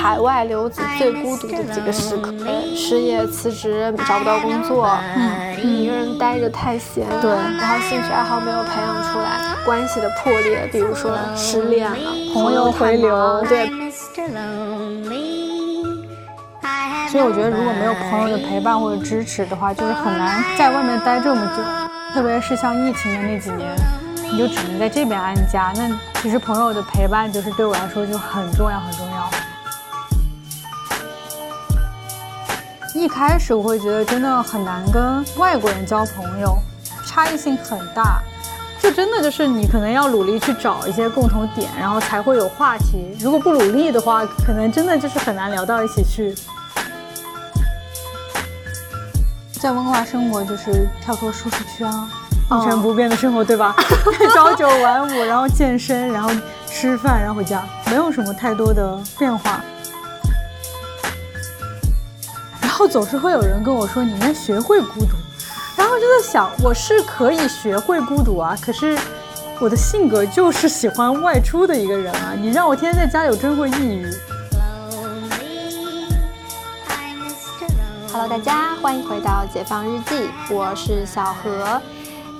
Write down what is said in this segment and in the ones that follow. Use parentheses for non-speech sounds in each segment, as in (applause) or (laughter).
海外留子最孤独的几个时刻：失业、辞职、找不到工作，嗯一个人待着太闲，对，然后兴趣爱好没有培养出来，关系的破裂，比如说失恋了，朋友回流，对。所以我觉得，如果没有朋友的陪伴或者支持的话，就是很难在外面待这么久，特别是像疫情的那几年，你就只能在这边安家。那其实朋友的陪伴，就是对我来说就很重要，很重要。一开始我会觉得真的很难跟外国人交朋友，差异性很大，就真的就是你可能要努力去找一些共同点，然后才会有话题。如果不努力的话，可能真的就是很难聊到一起去。在温哥华生活就是跳脱舒适圈啊，一成不变的生活，对吧？(laughs) 朝九晚五，然后健身，然后吃饭，然后回家，没有什么太多的变化。然后总是会有人跟我说：“你应该学会孤独。”然后就在想，我是可以学会孤独啊，可是我的性格就是喜欢外出的一个人啊。你让我天天在家里，我真会抑郁。Hello，大家欢迎回到解放日记，我是小何。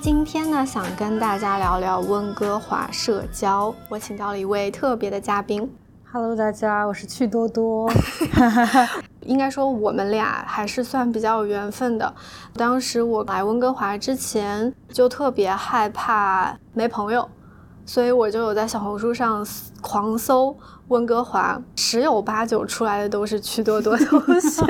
今天呢，想跟大家聊聊温哥华社交。我请到了一位特别的嘉宾。Hello，大家，我是趣多多。(laughs) 应该说我们俩还是算比较有缘分的。当时我来温哥华之前就特别害怕没朋友，所以我就有在小红书上狂搜温哥华，十有八九出来的都是趣多多同学。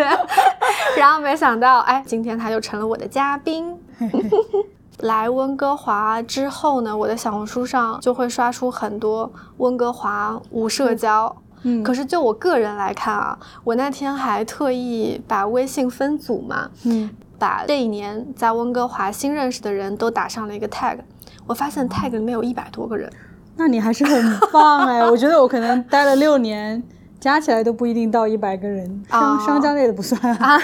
(laughs) 然后没想到，哎，今天他就成了我的嘉宾。(laughs) 来温哥华之后呢，我的小红书上就会刷出很多温哥华无社交。嗯，可是就我个人来看啊，我那天还特意把微信分组嘛，嗯，把这一年在温哥华新认识的人都打上了一个 tag，我发现 tag 里面有一百多个人，那你还是很棒哎，我觉得我可能待了六年。加起来都不一定到一百个人，商商家类的不算啊。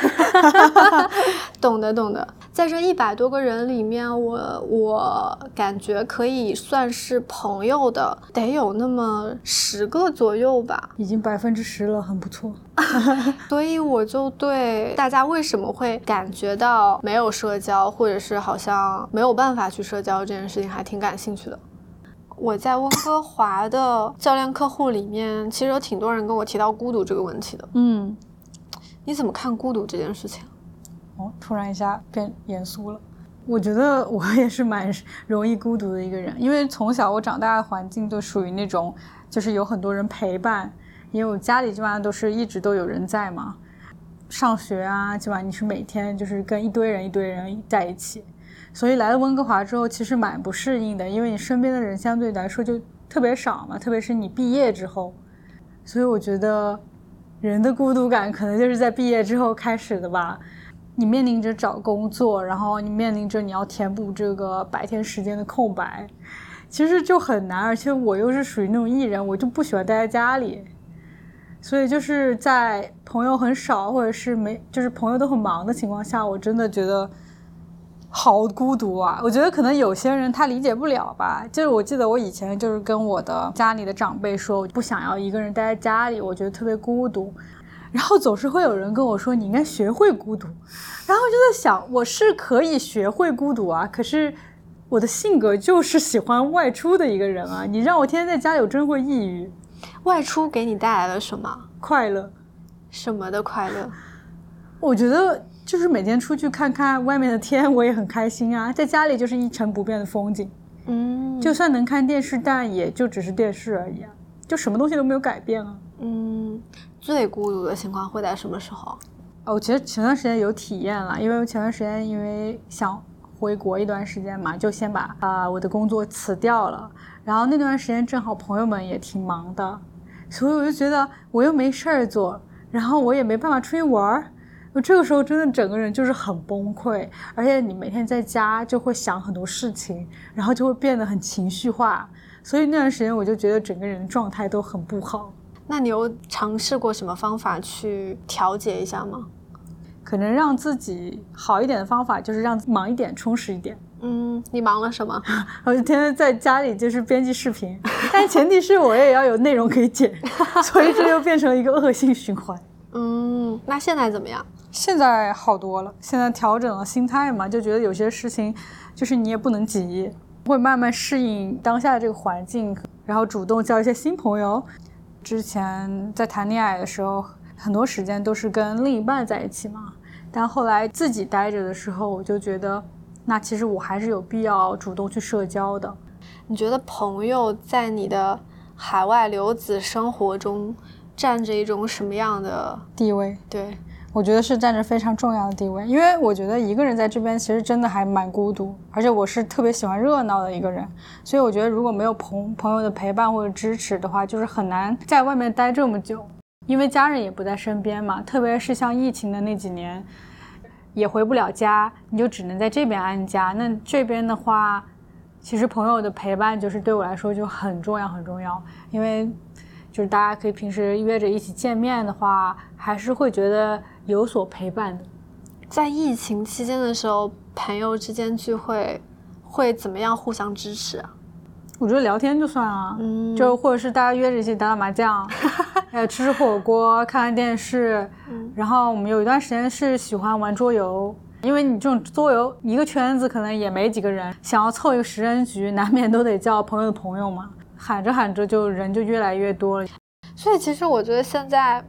(laughs) 懂的懂的，在这一百多个人里面，我我感觉可以算是朋友的，得有那么十个左右吧，已经百分之十了，很不错。(laughs) 所以我就对大家为什么会感觉到没有社交，或者是好像没有办法去社交这件事情，还挺感兴趣的。我在温哥华的教练客户里面，其实有挺多人跟我提到孤独这个问题的。嗯，你怎么看孤独这件事情？哦，突然一下变严肃了。我觉得我也是蛮容易孤独的一个人，因为从小我长大的环境就属于那种，就是有很多人陪伴，因为我家里基本上都是一直都有人在嘛。上学啊，基本上你是每天就是跟一堆人一堆人在一起。所以来了温哥华之后，其实蛮不适应的，因为你身边的人相对来说就特别少嘛，特别是你毕业之后。所以我觉得，人的孤独感可能就是在毕业之后开始的吧。你面临着找工作，然后你面临着你要填补这个白天时间的空白，其实就很难。而且我又是属于那种艺人，我就不喜欢待在家里。所以就是在朋友很少，或者是没，就是朋友都很忙的情况下，我真的觉得。好孤独啊！我觉得可能有些人他理解不了吧。就是我记得我以前就是跟我的家里的长辈说，我不想要一个人待在家里，我觉得特别孤独。然后总是会有人跟我说，你应该学会孤独。然后就在想，我是可以学会孤独啊，可是我的性格就是喜欢外出的一个人啊。你让我天天在家里，我真会抑郁。外出给你带来了什么快乐？什么的快乐？我觉得。就是每天出去看看外面的天，我也很开心啊。(laughs) 在家里就是一成不变的风景，嗯，就算能看电视，但也就只是电视而已啊，就什么东西都没有改变啊。嗯，最孤独的情况会在什么时候？哦，其实前段时间有体验了，因为前段时间因为想回国一段时间嘛，就先把啊我的工作辞掉了，然后那段时间正好朋友们也挺忙的，所以我就觉得我又没事儿做，然后我也没办法出去玩儿。这个时候真的整个人就是很崩溃，而且你每天在家就会想很多事情，然后就会变得很情绪化，所以那段时间我就觉得整个人的状态都很不好。那你有尝试过什么方法去调节一下吗？可能让自己好一点的方法就是让忙一点，充实一点。嗯，你忙了什么？(laughs) 我就天天在家里就是编辑视频，但前提是我也要有内容可以剪，(laughs) 所以这又变成了一个恶性循环。嗯，那现在怎么样？现在好多了，现在调整了心态嘛，就觉得有些事情就是你也不能急，会慢慢适应当下的这个环境，然后主动交一些新朋友。之前在谈恋爱的时候，很多时间都是跟另一半在一起嘛，但后来自己待着的时候，我就觉得。那其实我还是有必要主动去社交的。你觉得朋友在你的海外留子生活中占着一种什么样的地位？对，我觉得是占着非常重要的地位。因为我觉得一个人在这边其实真的还蛮孤独，而且我是特别喜欢热闹的一个人，所以我觉得如果没有朋朋友的陪伴或者支持的话，就是很难在外面待这么久。因为家人也不在身边嘛，特别是像疫情的那几年。也回不了家，你就只能在这边安家。那这边的话，其实朋友的陪伴就是对我来说就很重要很重要，因为就是大家可以平时约着一起见面的话，还是会觉得有所陪伴的。在疫情期间的时候，朋友之间聚会会怎么样互相支持啊？我觉得聊天就算啊，就或者是大家约着一起打打麻将，(laughs) 呃，吃吃火锅，看看电视。然后我们有一段时间是喜欢玩桌游，因为你这种桌游一个圈子可能也没几个人，想要凑一个十人局，难免都得叫朋友的朋友嘛。喊着喊着就人就越来越多了。所以其实我觉得现在。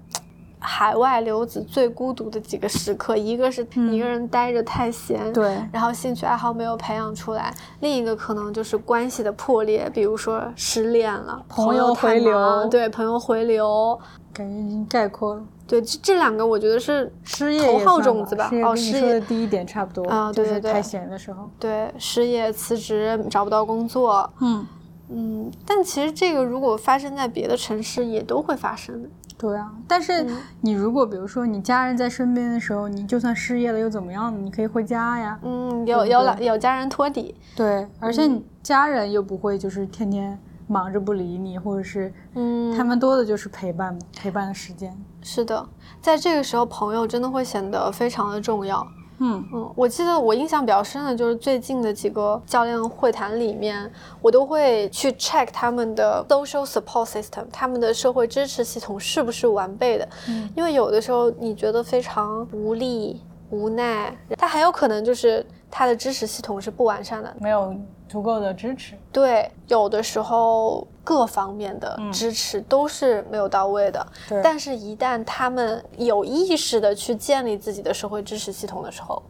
海外留子最孤独的几个时刻，一个是一个人待着太闲，对，然后兴趣爱好没有培养出来；另一个可能就是关系的破裂，比如说失恋了，朋友回流，对，朋友回流，感觉已经概括了。对，这这两个我觉得是失业头号种子吧。哦，失业的第一点差不多啊，对对对，太闲的时候，对，失业、辞职、找不到工作，嗯嗯，但其实这个如果发生在别的城市，也都会发生的。对啊，但是你如果比如说你家人在身边的时候，你就算失业了又怎么样？你可以回家呀。嗯，有有老有家人托底。对，而且你家人又不会就是天天忙着不理你，或者是嗯，他们多的就是陪伴嘛，陪伴的时间。是的，在这个时候，朋友真的会显得非常的重要。嗯嗯，我记得我印象比较深的就是最近的几个教练会谈里面，我都会去 check 他们的 social support system，他们的社会支持系统是不是完备的。嗯，因为有的时候你觉得非常无力、无奈，他很有可能就是他的支持系统是不完善的，没有。足够的支持，对，有的时候各方面的支持都是没有到位的。对，但是，一旦他们有意识的去建立自己的社会支持系统的时候，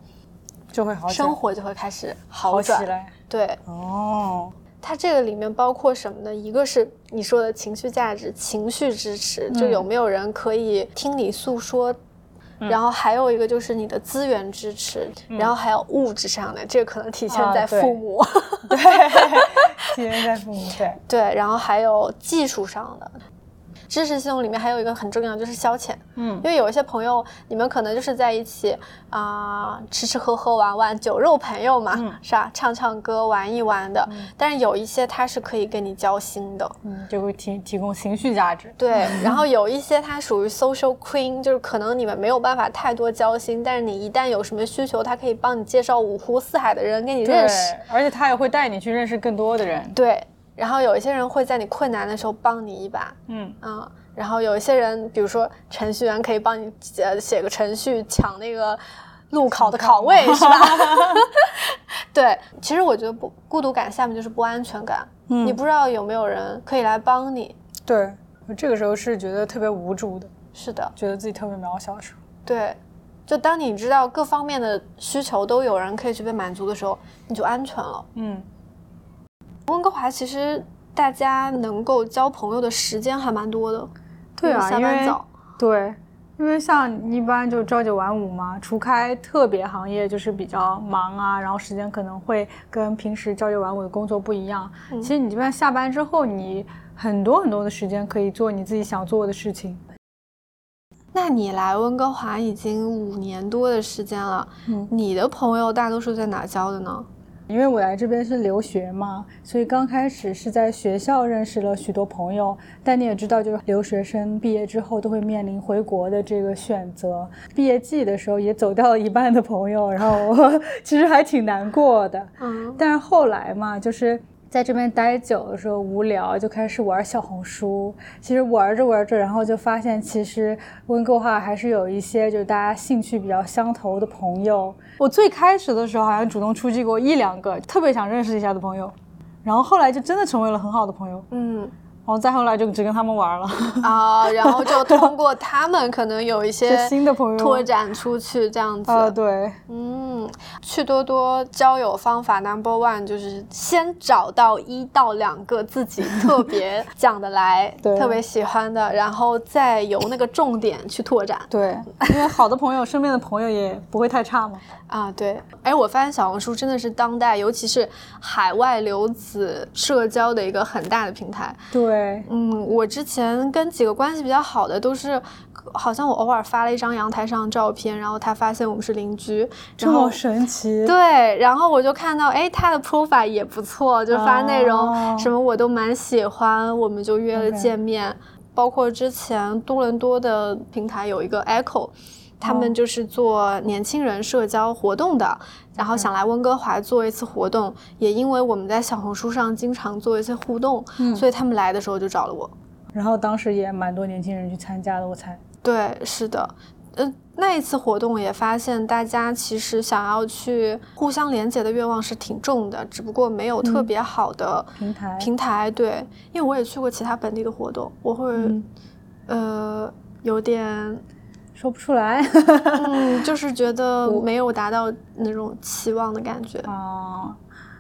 就会好，生活就会开始好起来。对，哦，它这个里面包括什么呢？一个是你说的情绪价值、情绪支持，就有没有人可以听你诉说。然后还有一个就是你的资源支持，然后还有物质上的，这个可能体现在父母，(laughs) 对，体现在父母，对。(laughs) 对，然后还有技术上的。支持系统里面还有一个很重要，就是消遣。嗯，因为有一些朋友，你们可能就是在一起啊，吃吃喝喝玩玩，酒肉朋友嘛，是吧？唱唱歌，玩一玩的。但是有一些他是可以跟你交心的，嗯，就会提提供情绪价值。对，(laughs) 然后有一些他属于 social queen，就是可能你们没有办法太多交心，但是你一旦有什么需求，他可以帮你介绍五湖四海的人给你认识，而且他也会带你去认识更多的人。对。然后有一些人会在你困难的时候帮你一把，嗯。啊，然后有一些人，比如说程序员可以帮你写写个程序抢那个路考的考位，是吧？(laughs) 对，其实我觉得不孤独感下面就是不安全感，嗯，你不知道有没有人可以来帮你，对，这个时候是觉得特别无助的，是的，觉得自己特别渺小的时候，对，就当你知道各方面的需求都有人可以去被满足的时候，你就安全了，嗯。温哥华其实大家能够交朋友的时间还蛮多的，对啊，下班早，对，因为像一般就朝九晚五嘛，除开特别行业就是比较忙啊，然后时间可能会跟平时朝九晚五的工作不一样。其实你这边下班之后，你很多很多的时间可以做你自己想做的事情。那你来温哥华已经五年多的时间了，嗯，你的朋友大多数在哪交的呢？因为我来这边是留学嘛，所以刚开始是在学校认识了许多朋友。但你也知道，就是留学生毕业之后都会面临回国的这个选择。毕业季的时候也走掉了一半的朋友，然后 (laughs) 其实还挺难过的。嗯，但是后来嘛，就是。在这边待久的时候无聊，就开始玩小红书。其实玩着玩着，然后就发现其实温哥华还是有一些就是大家兴趣比较相投的朋友。我最开始的时候好像主动出击过一两个特别想认识一下的朋友，然后后来就真的成为了很好的朋友。嗯。然后再后来就只跟他们玩了啊，(laughs) 然后就通过他们可能有一些新的朋友拓展出去这样子啊，对，嗯，趣多多交友方法 number one 就是先找到一到两个自己特别讲得来、(laughs) 特别喜欢的，然后再由那个重点去拓展。对，因为好的朋友，身边的朋友也不会太差嘛。(laughs) 啊，对，哎，我发现小红书真的是当代，尤其是海外留子社交的一个很大的平台。对。对，嗯，我之前跟几个关系比较好的都是，好像我偶尔发了一张阳台上的照片，然后他发现我们是邻居，这么神奇。对，然后我就看到，哎，他的 profile 也不错，就发内容什么我都蛮喜欢，我们就约了见面。包括之前多伦多的平台有一个 Echo。他们就是做年轻人社交活动的，然后想来温哥华做一次活动，也因为我们在小红书上经常做一些互动，所以他们来的时候就找了我。然后当时也蛮多年轻人去参加的，我猜。对，是的，呃，那一次活动也发现大家其实想要去互相连接的愿望是挺重的，只不过没有特别好的平台。平台对，因为我也去过其他本地的活动，我会呃有点。说不出来，嗯，就是觉得 (laughs) 没有达到那种期望的感觉啊。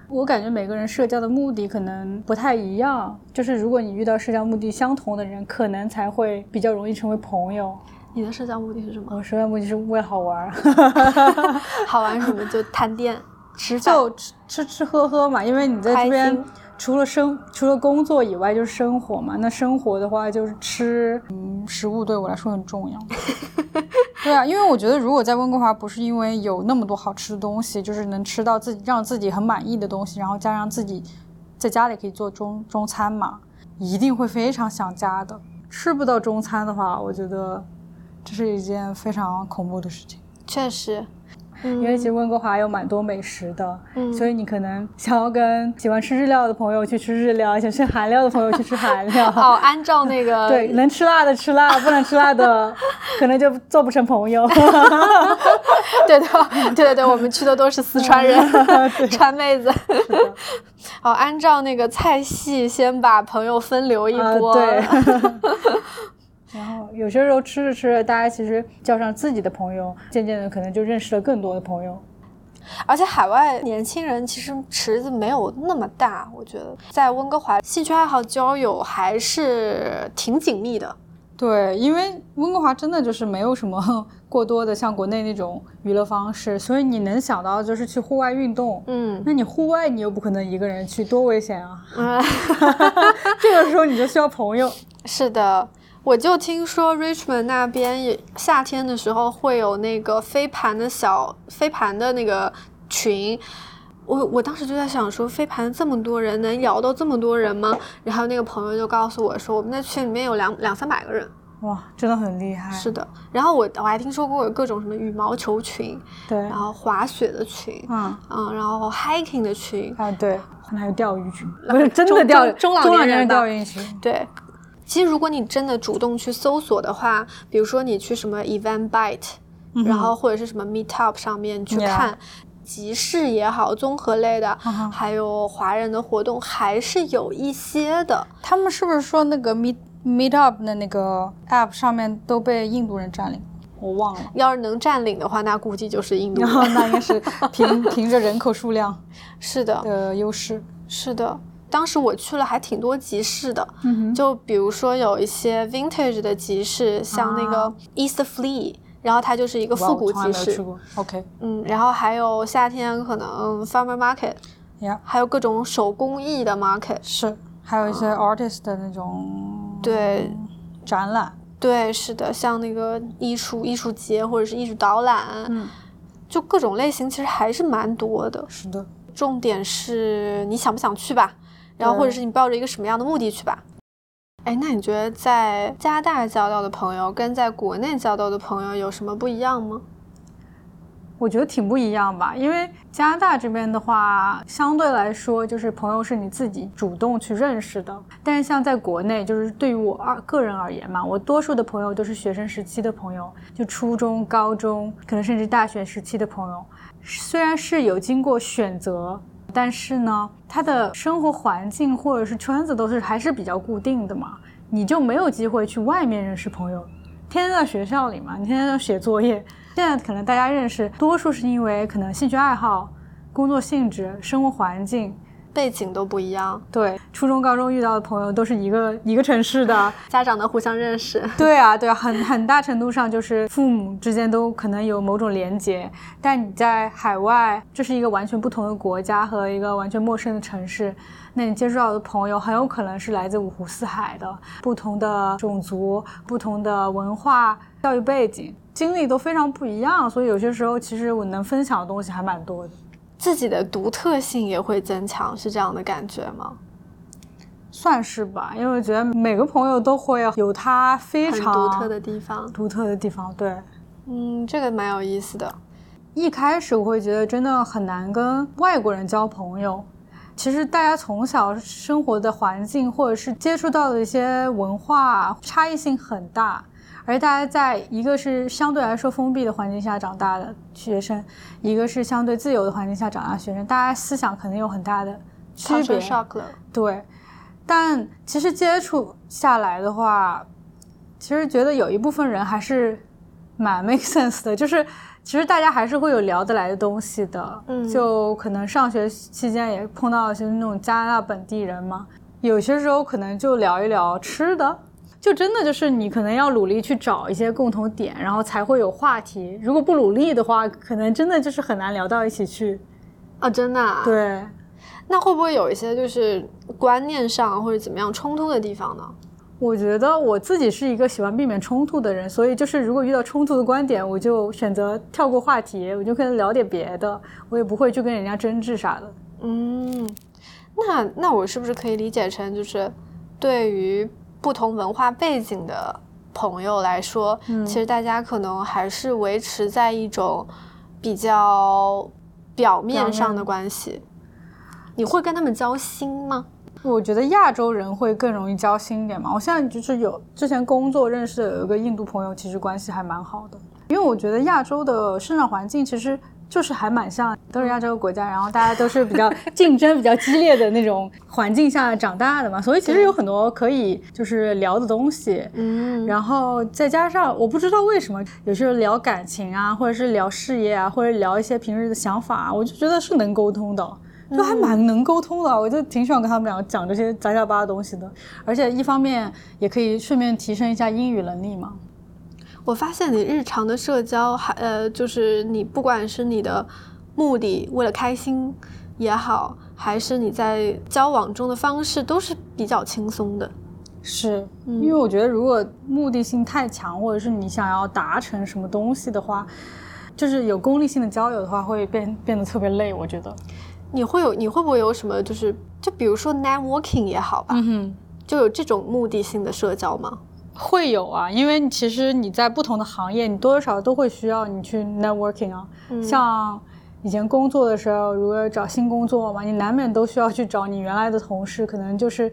我感觉每个人社交的目的可能不太一样，就是如果你遇到社交目的相同的人，可能才会比较容易成为朋友。你的社交目的是什么？我社交目的是为了好玩，(laughs) 好玩什么？就探店、吃饭、就吃吃吃喝喝嘛。因为你在这边。除了生除了工作以外就是生活嘛，那生活的话就是吃，嗯，食物对我来说很重要。(laughs) 对啊，因为我觉得如果在温哥华不是因为有那么多好吃的东西，就是能吃到自己让自己很满意的东西，然后加上自己在家里可以做中中餐嘛，一定会非常想家的。吃不到中餐的话，我觉得这是一件非常恐怖的事情。确实。因为其实温哥华有蛮多美食的，所以你可能想要跟喜欢吃日料的朋友去吃日料，想吃韩料的朋友去吃韩料。(laughs) 哦，按照那个对，能吃辣的吃辣，不能吃辣的可能就做不成朋友。(laughs) (laughs) 对的，对对对，我们去的都是四川人，川妹子。好，按照那个菜系先把朋友分流一波。对。然后有些时候吃着吃着，大家其实叫上自己的朋友，渐渐的可能就认识了更多的朋友。而且海外年轻人其实池子没有那么大，我觉得在温哥华兴趣爱好交友还是挺紧密的。对，因为温哥华真的就是没有什么过多的像国内那种娱乐方式，所以你能想到就是去户外运动。嗯，那你户外你又不可能一个人去，多危险啊！(laughs) (laughs) 这个时候你就需要朋友。是的。我就听说 Richmond 那边也夏天的时候会有那个飞盘的小飞盘的那个群，我我当时就在想说，飞盘这么多人能摇到这么多人吗？然后那个朋友就告诉我说，我们那群里面有两两三百个人，哇，真的很厉害。是的，然后我我还听说过有各种什么羽毛球群，对，然后滑雪的群，嗯嗯，然后 hiking 的群，啊对，可能还有钓鱼群，不是真的钓中老年人钓鱼群，对。其实，如果你真的主动去搜索的话，比如说你去什么 Eventbrite，然后或者是什么 Meetup 上面去看集市也好，综合类的，还有华人的活动，还是有一些的。他们是不是说那个 Meet Meetup 的那个 App 上面都被印度人占领？我忘了。要是能占领的话，那估计就是印度。(laughs) 那应该是凭凭着人口数量 (laughs) 是的的优势。是的。当时我去了还挺多集市的，就比如说有一些 vintage 的集市，像那个 East Flea，然后它就是一个复古集市。OK。嗯，然后还有夏天可能 Farmer Market，还有各种手工艺的 Market。是，还有一些 artist 的那种对展览。对，是的，像那个艺术艺术节或者是艺术导览，嗯，就各种类型其实还是蛮多的。是的。重点是你想不想去吧，然后或者是你抱着一个什么样的目的去吧。哎，那你觉得在加拿大交到的朋友跟在国内交到的朋友有什么不一样吗？我觉得挺不一样吧，因为加拿大这边的话，相对来说就是朋友是你自己主动去认识的。但是像在国内，就是对于我二个人而言嘛，我多数的朋友都是学生时期的朋友，就初中、高中，可能甚至大学时期的朋友。虽然是有经过选择，但是呢，他的生活环境或者是圈子都是还是比较固定的嘛，你就没有机会去外面认识朋友，天天在学校里嘛，你天天都写作业。现在可能大家认识，多数是因为可能兴趣爱好、工作性质、生活环境。背景都不一样，对，初中、高中遇到的朋友都是一个一个城市的，(laughs) 家长能互相认识。对啊，对啊，很很大程度上就是父母之间都可能有某种连结。但你在海外，这是一个完全不同的国家和一个完全陌生的城市，那你接触到的朋友很有可能是来自五湖四海的不同的种族、不同的文化、教育背景，经历都非常不一样。所以有些时候，其实我能分享的东西还蛮多的。自己的独特性也会增强，是这样的感觉吗？算是吧，因为我觉得每个朋友都会有他非常独特的地方。独特的地方，对，嗯，这个蛮有意思的。一开始我会觉得真的很难跟外国人交朋友。其实大家从小生活的环境或者是接触到的一些文化差异性很大。而大家在一个是相对来说封闭的环境下长大的学生，一个是相对自由的环境下长大的学生，大家思想肯定有很大的区别。对，但其实接触下来的话，其实觉得有一部分人还是蛮 (laughs) make sense 的，就是其实大家还是会有聊得来的东西的。嗯，就可能上学期间也碰到一些那种加拿大本地人嘛，有些时候可能就聊一聊吃的。就真的就是你可能要努力去找一些共同点，然后才会有话题。如果不努力的话，可能真的就是很难聊到一起去。啊，真的？对。那会不会有一些就是观念上或者怎么样冲突的地方呢？我觉得我自己是一个喜欢避免冲突的人，所以就是如果遇到冲突的观点，我就选择跳过话题，我就可能聊点别的，我也不会去跟人家争执啥的。嗯，那那我是不是可以理解成就是对于。不同文化背景的朋友来说，其实大家可能还是维持在一种比较表面上的关系。你会跟他们交心吗？我觉得亚洲人会更容易交心一点嘛。我现在就是有之前工作认识的有一个印度朋友，其实关系还蛮好的。因为我觉得亚洲的生长环境其实。就是还蛮像，都是亚洲国家，然后大家都是比较 (laughs) 竞争比较激烈的那种环境下长大的嘛，所以其实有很多可以就是聊的东西，嗯，然后再加上我不知道为什么，有时候聊感情啊，或者是聊事业啊，或者聊一些平时的想法啊，我就觉得是能沟通的，就还蛮能沟通的，我就挺喜欢跟他们两个讲这些杂七杂八的东西的，而且一方面也可以顺便提升一下英语能力嘛。我发现你日常的社交还呃，就是你不管是你的目的为了开心也好，还是你在交往中的方式，都是比较轻松的。是，因为我觉得如果目的性太强，或者是你想要达成什么东西的话，就是有功利性的交友的话，会变变得特别累。我觉得你会有，你会不会有什么，就是就比如说 networking 也好吧，就有这种目的性的社交吗？会有啊，因为其实你在不同的行业，你多多少少都会需要你去 networking 啊。像以前工作的时候，如果找新工作嘛，你难免都需要去找你原来的同事。可能就是，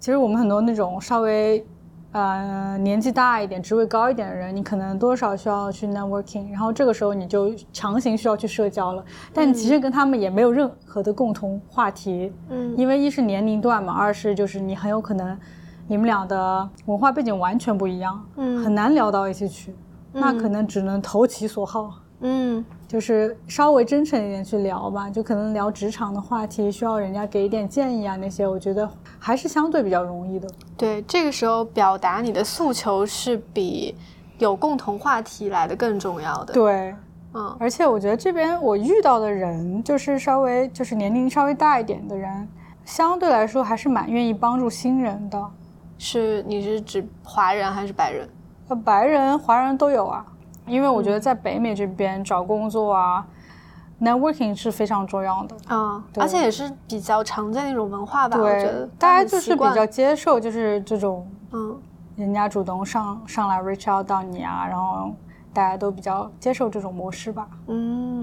其实我们很多那种稍微呃年纪大一点、职位高一点的人，你可能多少需要去 networking。然后这个时候你就强行需要去社交了，但你其实跟他们也没有任何的共同话题。嗯，因为一是年龄段嘛，二是就是你很有可能。你们俩的文化背景完全不一样，嗯，很难聊到一起去，那可能只能投其所好，嗯，就是稍微真诚一点去聊吧，就可能聊职场的话题，需要人家给一点建议啊，那些我觉得还是相对比较容易的。对，这个时候表达你的诉求是比有共同话题来的更重要的。对，嗯，而且我觉得这边我遇到的人，就是稍微就是年龄稍微大一点的人，相对来说还是蛮愿意帮助新人的。是你是指华人还是白人？呃，白人、华人都有啊。因为我觉得在北美这边找工作啊，networking 是非常重要的。啊，对而且也是比较常见的一种文化吧，我觉得对，大家就是比较接受，就是这种嗯人家主动上上来 reach out 到你啊，然后大家都比较接受这种模式吧。嗯。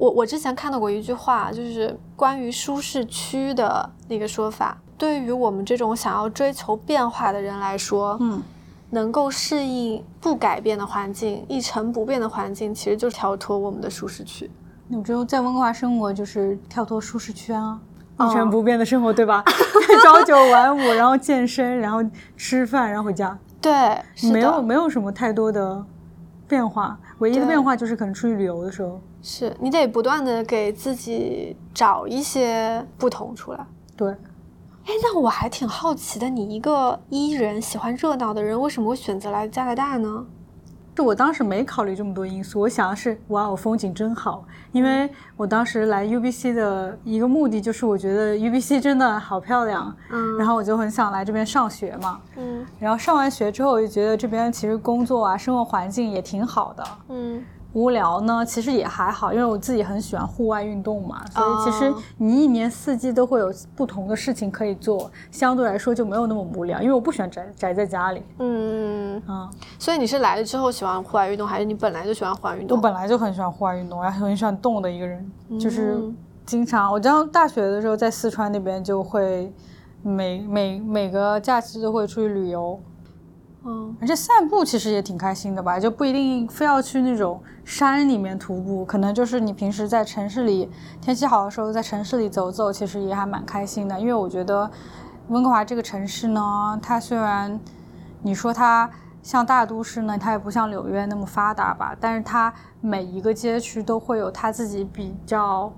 我我之前看到过一句话，就是关于舒适区的那个说法。对于我们这种想要追求变化的人来说，嗯，能够适应不改变的环境、一成不变的环境，其实就是跳脱我们的舒适区。我觉得在温哥华生活就是跳脱舒适圈啊，哦一成不变的生活，对吧？(laughs) 朝九晚五，然后健身，然后吃饭，然后回家，对，没有没有什么太多的变化，唯一的变化就是可能出去旅游的时候。是你得不断的给自己找一些不同出来。对，哎，那我还挺好奇的，你一个 E 人喜欢热闹的人，为什么会选择来加拿大呢？就我当时没考虑这么多因素，我想的是，哇哦，风景真好。因为我当时来 UBC 的一个目的就是，我觉得 UBC 真的好漂亮，嗯然后我就很想来这边上学嘛。嗯然后上完学之后，我就觉得这边其实工作啊、生活环境也挺好的。嗯无聊呢，其实也还好，因为我自己很喜欢户外运动嘛，所以其实哦你一年四季都会有不同的事情可以做，相对来说就没有那么无聊。因为我不喜欢宅宅在家里，嗯，嗯，所以你是来了之后喜欢户外运动，还是你本来就喜欢户外运动？我？本来就很喜欢户外运动，然后很喜欢动的一个人，就是嗯经常我上大学的时候在四川那边就会每每每个假期都会出去旅游，嗯而且散步其实也挺开心的吧，就不一定非要去那种山里面徒步，可能就是你平时在城市里天气好的时候在城市里走走，其实也还蛮开心的。因为我觉得温哥华这个城市呢，它虽然你说它像大都市呢，它也不像纽约那么发达吧，但是它每一个街区都会有它自己比较。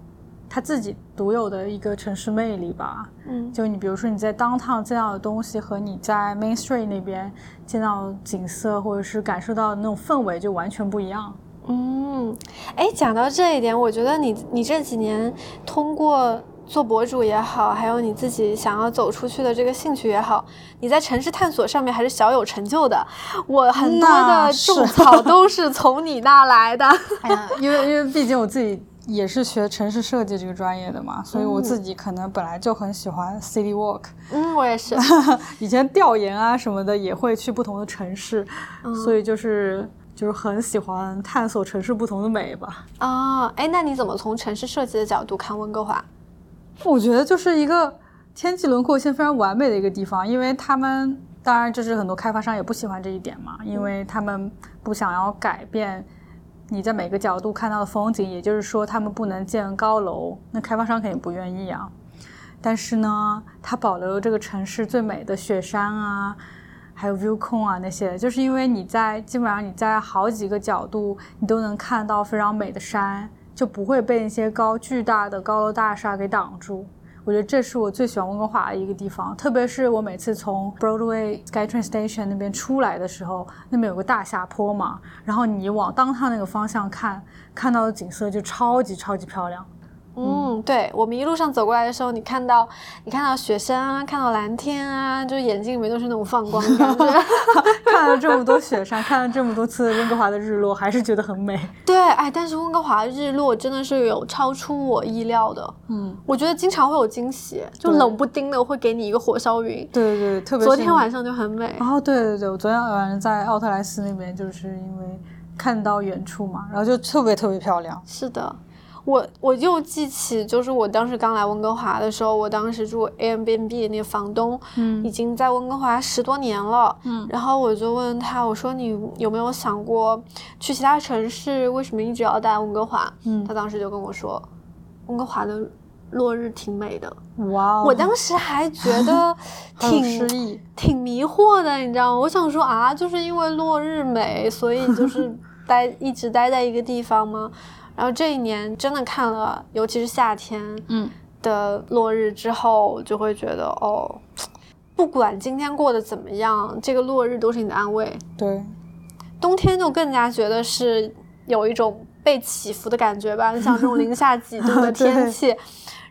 它自己独有的一个城市魅力吧，嗯就你比如说你在 downtown 见到的东西和你在 Main Street 那边见到景色或者是感受到的那种氛围就完全不一样。嗯，哎，讲到这一点，我觉得你你这几年通过做博主也好，还有你自己想要走出去的这个兴趣也好，你在城市探索上面还是小有成就的。我很多的种草都是从你那来的。哎呀，因为因为毕竟我自己也是学城市设计这个专业的嘛，所以我自己可能本来就很喜欢 city walk，、嗯，我也是。(laughs) 以前调研啊什么的也会去不同的城市，所以就是就是很喜欢探索城市不同的美吧。啊，哎，那你怎么从城市设计的角度看温哥华？我觉得就是一个天际轮廓线非常完美的一个地方，因为他们当然就是很多开发商也不喜欢这一点嘛，因为他们不想要改变你在每个角度看到的风景，也就是说他们不能建高楼，那开发商肯定不愿意啊。但是呢，它保留了这个城市最美的雪山啊，还有 view 控啊那些，就是因为你在基本上你在好几个角度你都能看到非常美的山，就不会被那些高巨大的高楼大厦给挡住。我觉得这是我最喜欢温哥华的一个地方，特别是我每次从 Broadway SkyTrain Station 那边出来的时候，那边有个大下坡嘛，然后你往当趟那个方向看，看到的景色就超级超级漂亮。嗯，对，我们一路上走过来的时候，你看到你看到雪山啊，看到蓝天啊，就眼睛里面都是那种放光的感觉。(laughs) 看了这么多雪山，看了这么多次温哥华的日落，还是觉得很美。对，哎，但是温哥华日落真的是有超出我意料的。嗯，我觉得经常会有惊喜，就冷不丁的会给你一个火烧云。对对对，特别是昨天晚上就很美。哦，对对对，我昨天晚上在奥特莱斯那边，就是因为看到远处嘛，然后就特别特别漂亮。是的，我我又记起，就是我当时刚来温哥华的时候，我当时住 Airbnb 的那个房东，嗯已经在温哥华十多年了，嗯然后我就问他，我说你有没有想过去其他城市？为什么一直要待温哥华？嗯他当时就跟我说，温哥华的落日挺美的。哇哦，我当时还觉得 (laughs) 挺。挺迷惑的，你知道吗？我想说啊，就是因为落日美，所以就是 (laughs) 待一直待在一个地方吗？然后这一年真的看了，尤其是夏天嗯的落日之后，就会觉得哦，不管今天过得怎么样，这个落日都是你的安慰。对，冬天就更加觉得是有一种被起伏的感觉吧，像这种零下几度的 (laughs) 天气，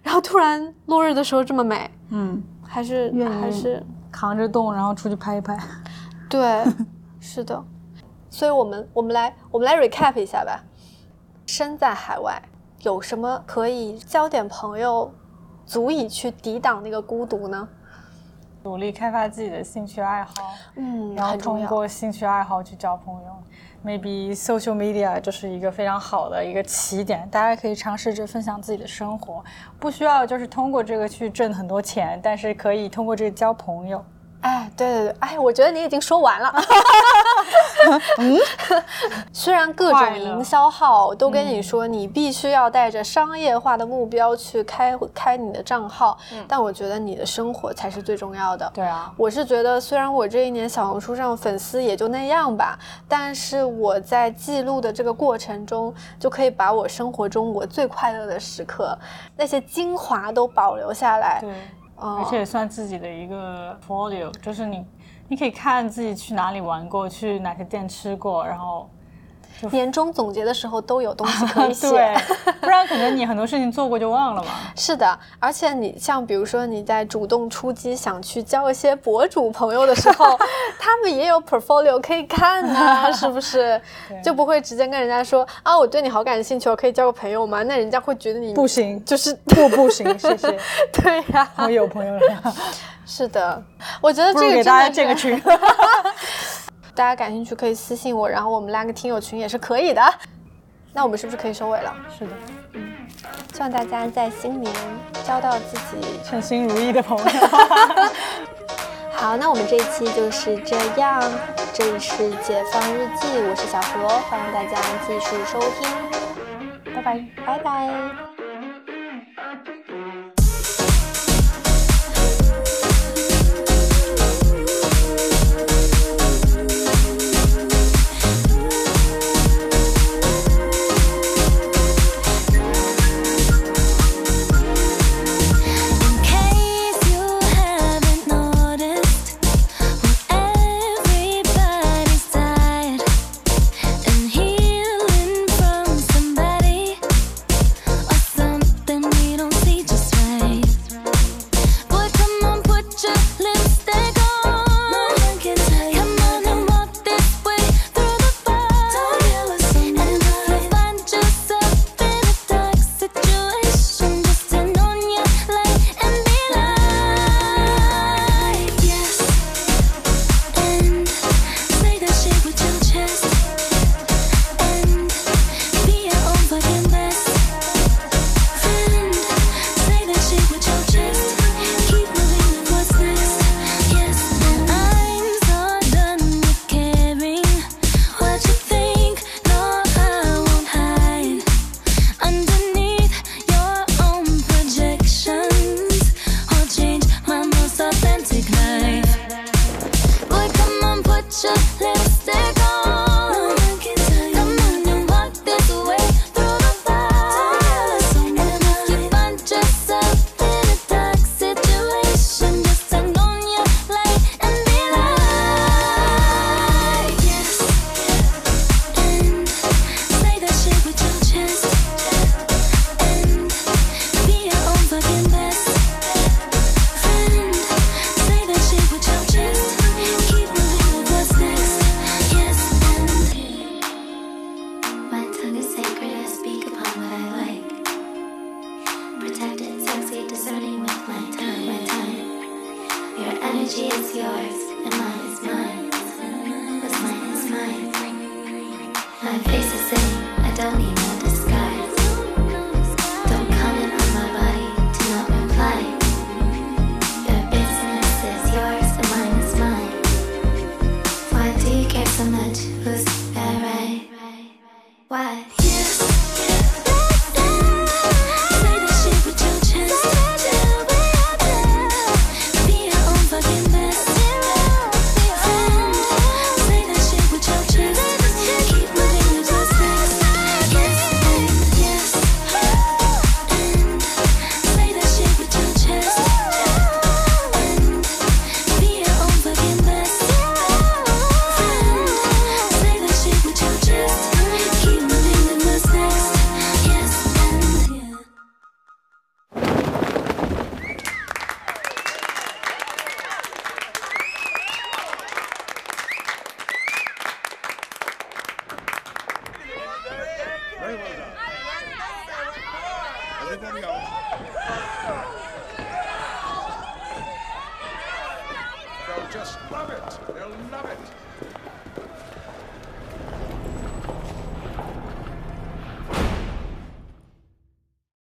然后突然落日的时候这么美，嗯，还是还是扛着冻，然后出去拍一拍。对，(laughs) 是的，所以我们我们来我们来 recap 一下吧。身在海外，有什么可以交点朋友，足以去抵挡那个孤独呢？努力开发自己的兴趣爱好，嗯，然后。通过兴趣爱好去交朋友。Maybe social media 就是一个非常好的一个起点，大家可以尝试着分享自己的生活，不需要就是通过这个去挣很多钱，但是可以通过这个交朋友。哎，对对对，哎，我觉得你已经说完了。(laughs) 嗯，(laughs) 虽然各种营销号都跟你说你必须要带着商业化的目标去开开你的账号，但我觉得你的生活才是最重要的。对啊，我是觉得，虽然我这一年小红书上粉丝也就那样吧，但是我在记录的这个过程中，就可以把我生活中我最快乐的时刻，那些精华都保留下来。对，嗯而且也算自己的一个 folio，就是你你可以看自己去哪里玩过，去哪些店吃过，然后年终总结的时候都有东西可以写。(laughs) 对，不然可能你很多事情做过就忘了嘛。(laughs) 是的，而且你像比如说你在主动出击想去交一些博主朋友的时候，(laughs) 他们也有 portfolio 可以看呢、是不是？就不会直接跟人家说啊，我对你好感兴趣，我可以交个朋友吗？那人家会觉得你不行，就是不不行，谢谢，对呀、我有朋友了，是的，我觉得这个如给大家真的建个群。大家感兴趣可以私信我，然后我们拉个听友群也是可以的。那我们是不是可以收尾了？是的，嗯希望大家在新年交到自己称心如意的朋友。(laughs) 好，那我们这一期就是这样。这里是解放日记，我是小何，欢迎大家继续收听，拜拜。拜拜。